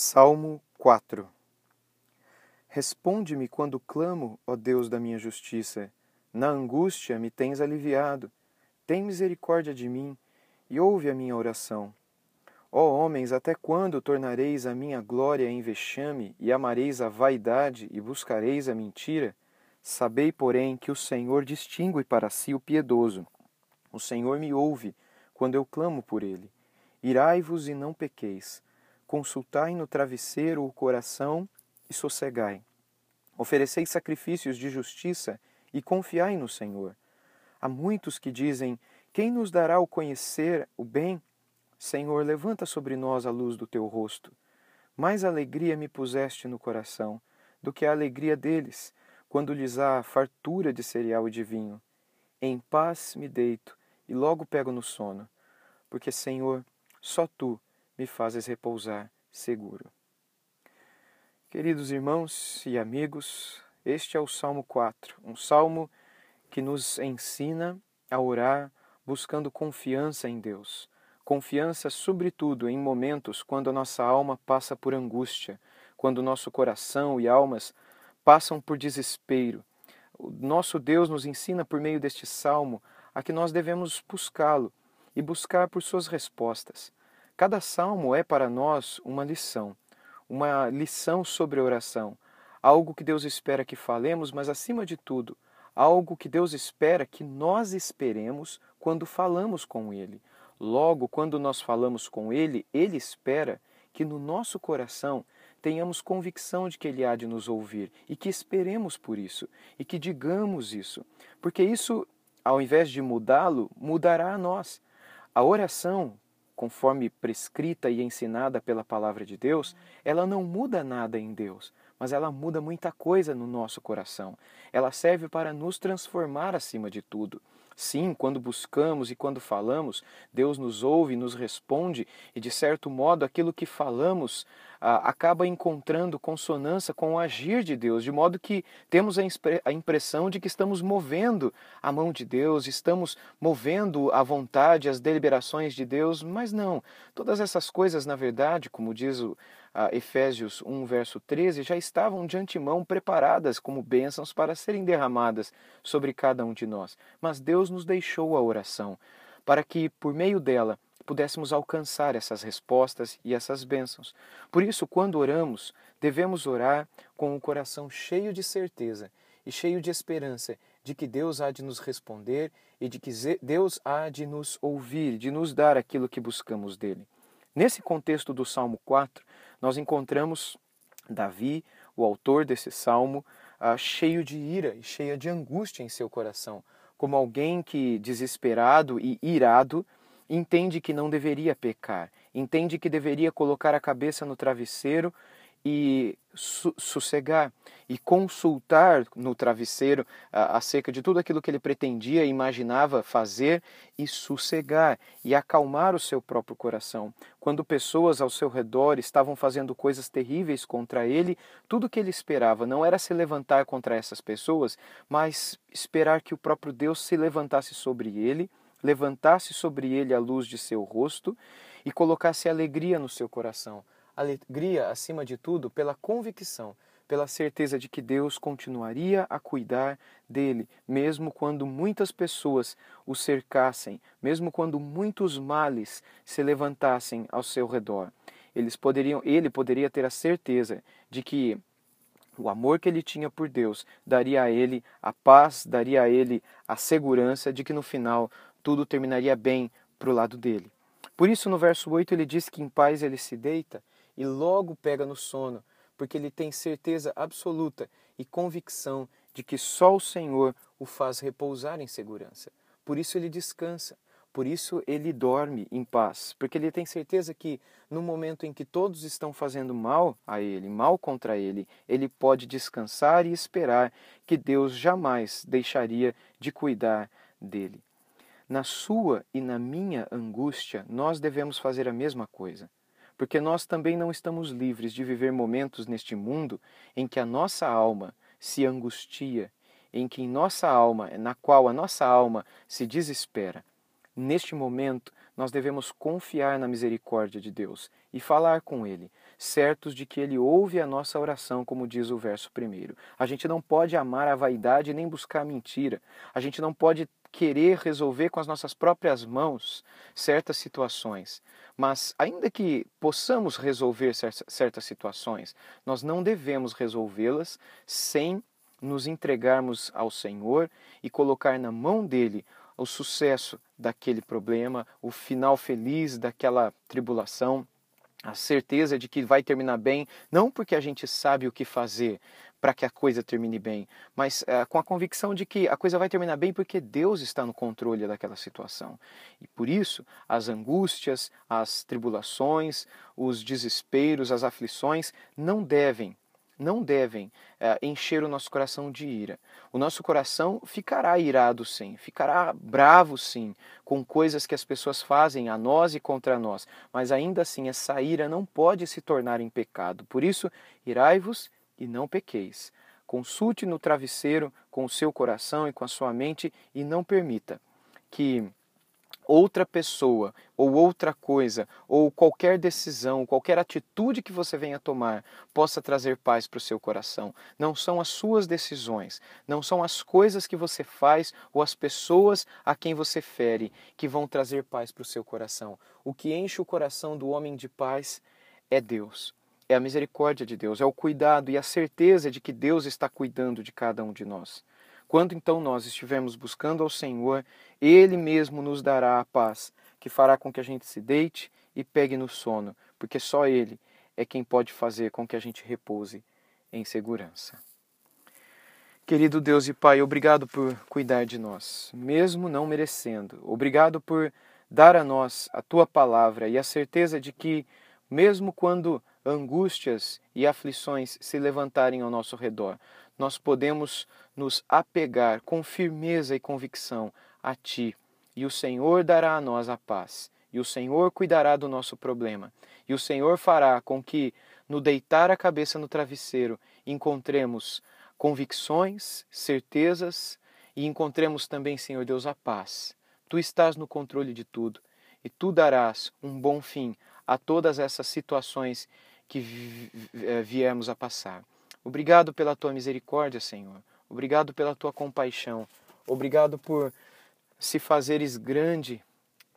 Salmo 4 Responde-me quando clamo, ó Deus da minha justiça. Na angústia me tens aliviado. Tem misericórdia de mim e ouve a minha oração. Ó homens, até quando tornareis a minha glória em vexame e amareis a vaidade e buscareis a mentira? Sabei, porém, que o Senhor distingue para si o piedoso. O Senhor me ouve quando eu clamo por ele. Irai-vos e não pequeis consultai no travesseiro o coração e sossegai. Oferecei sacrifícios de justiça e confiai no Senhor. Há muitos que dizem: Quem nos dará o conhecer o bem? Senhor, levanta sobre nós a luz do teu rosto. Mais alegria me puseste no coração do que a alegria deles, quando lhes há fartura de cereal e de vinho. Em paz me deito e logo pego no sono, porque, Senhor, só tu me fazes repousar seguro. Queridos irmãos e amigos, este é o Salmo 4, um salmo que nos ensina a orar buscando confiança em Deus. Confiança, sobretudo, em momentos quando a nossa alma passa por angústia, quando nosso coração e almas passam por desespero. O nosso Deus nos ensina por meio deste salmo a que nós devemos buscá-lo e buscar por suas respostas. Cada salmo é para nós uma lição, uma lição sobre oração, algo que Deus espera que falemos, mas acima de tudo, algo que Deus espera que nós esperemos quando falamos com Ele. Logo, quando nós falamos com Ele, Ele espera que no nosso coração tenhamos convicção de que Ele há de nos ouvir e que esperemos por isso e que digamos isso, porque isso, ao invés de mudá-lo, mudará a nós. A oração, conforme prescrita e ensinada pela palavra de Deus, ela não muda nada em Deus, mas ela muda muita coisa no nosso coração. Ela serve para nos transformar acima de tudo. Sim, quando buscamos e quando falamos, Deus nos ouve, nos responde e, de certo modo, aquilo que falamos ah, acaba encontrando consonância com o agir de Deus, de modo que temos a, a impressão de que estamos movendo a mão de Deus, estamos movendo a vontade, as deliberações de Deus, mas não. Todas essas coisas, na verdade, como diz o Efésios 1, verso 13, já estavam de antemão preparadas como bênçãos para serem derramadas sobre cada um de nós. Mas Deus nos deixou a oração para que, por meio dela, pudéssemos alcançar essas respostas e essas bênçãos. Por isso, quando oramos, devemos orar com o coração cheio de certeza e cheio de esperança de que Deus há de nos responder e de que Deus há de nos ouvir, de nos dar aquilo que buscamos dele. Nesse contexto do Salmo 4, nós encontramos Davi, o autor desse salmo, uh, cheio de ira e cheio de angústia em seu coração, como alguém que, desesperado e irado, entende que não deveria pecar, entende que deveria colocar a cabeça no travesseiro e sossegar e consultar no travesseiro uh, acerca de tudo aquilo que ele pretendia e imaginava fazer e sossegar e acalmar o seu próprio coração. Quando pessoas ao seu redor estavam fazendo coisas terríveis contra ele, tudo que ele esperava não era se levantar contra essas pessoas, mas esperar que o próprio Deus se levantasse sobre ele, levantasse sobre ele a luz de seu rosto e colocasse alegria no seu coração alegria, acima de tudo, pela convicção, pela certeza de que Deus continuaria a cuidar dele, mesmo quando muitas pessoas o cercassem, mesmo quando muitos males se levantassem ao seu redor. Eles poderiam, ele poderia ter a certeza de que o amor que ele tinha por Deus daria a ele a paz, daria a ele a segurança de que no final tudo terminaria bem para o lado dele. Por isso, no verso 8, ele diz que em paz ele se deita e logo pega no sono, porque ele tem certeza absoluta e convicção de que só o Senhor o faz repousar em segurança. Por isso ele descansa, por isso ele dorme em paz, porque ele tem certeza que no momento em que todos estão fazendo mal a ele, mal contra ele, ele pode descansar e esperar que Deus jamais deixaria de cuidar dele. Na sua e na minha angústia, nós devemos fazer a mesma coisa porque nós também não estamos livres de viver momentos neste mundo em que a nossa alma se angustia, em que nossa alma, na qual a nossa alma se desespera. Neste momento, nós devemos confiar na misericórdia de Deus e falar com Ele, certos de que Ele ouve a nossa oração, como diz o verso primeiro. A gente não pode amar a vaidade nem buscar a mentira. A gente não pode querer resolver com as nossas próprias mãos certas situações. Mas, ainda que possamos resolver certas situações, nós não devemos resolvê-las sem nos entregarmos ao Senhor e colocar na mão dele o sucesso daquele problema, o final feliz daquela tribulação, a certeza de que vai terminar bem, não porque a gente sabe o que fazer para que a coisa termine bem, mas uh, com a convicção de que a coisa vai terminar bem porque Deus está no controle daquela situação. E por isso, as angústias, as tribulações, os desesperos, as aflições não devem não devem é, encher o nosso coração de ira. O nosso coração ficará irado sim, ficará bravo sim, com coisas que as pessoas fazem a nós e contra nós, mas ainda assim essa ira não pode se tornar em pecado. Por isso, irai-vos e não pequeis. Consulte no travesseiro com o seu coração e com a sua mente e não permita que outra pessoa ou outra coisa ou qualquer decisão, qualquer atitude que você venha tomar possa trazer paz para o seu coração. Não são as suas decisões, não são as coisas que você faz ou as pessoas a quem você fere que vão trazer paz para o seu coração. O que enche o coração do homem de paz é Deus. É a misericórdia de Deus, é o cuidado e a certeza de que Deus está cuidando de cada um de nós. Quando então nós estivermos buscando ao Senhor, Ele mesmo nos dará a paz, que fará com que a gente se deite e pegue no sono, porque só Ele é quem pode fazer com que a gente repouse em segurança. Querido Deus e Pai, obrigado por cuidar de nós, mesmo não merecendo. Obrigado por dar a nós a tua palavra e a certeza de que, mesmo quando angústias e aflições se levantarem ao nosso redor, nós podemos nos apegar com firmeza e convicção a Ti, e o Senhor dará a nós a paz, e o Senhor cuidará do nosso problema, e o Senhor fará com que, no deitar a cabeça no travesseiro, encontremos convicções, certezas e encontremos também, Senhor Deus, a paz. Tu estás no controle de tudo e tu darás um bom fim a todas essas situações que eh, viemos a passar. Obrigado pela tua misericórdia, Senhor. Obrigado pela tua compaixão. Obrigado por se fazeres grande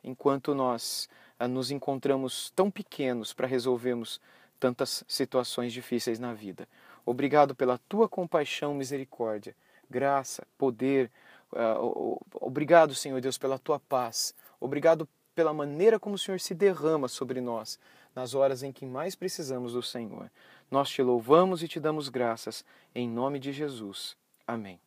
enquanto nós ah, nos encontramos tão pequenos para resolvermos tantas situações difíceis na vida. Obrigado pela tua compaixão, misericórdia, graça, poder. Uh, obrigado, Senhor Deus, pela tua paz. Obrigado pela maneira como o Senhor se derrama sobre nós nas horas em que mais precisamos do Senhor. Nós te louvamos e te damos graças, em nome de Jesus. Amém.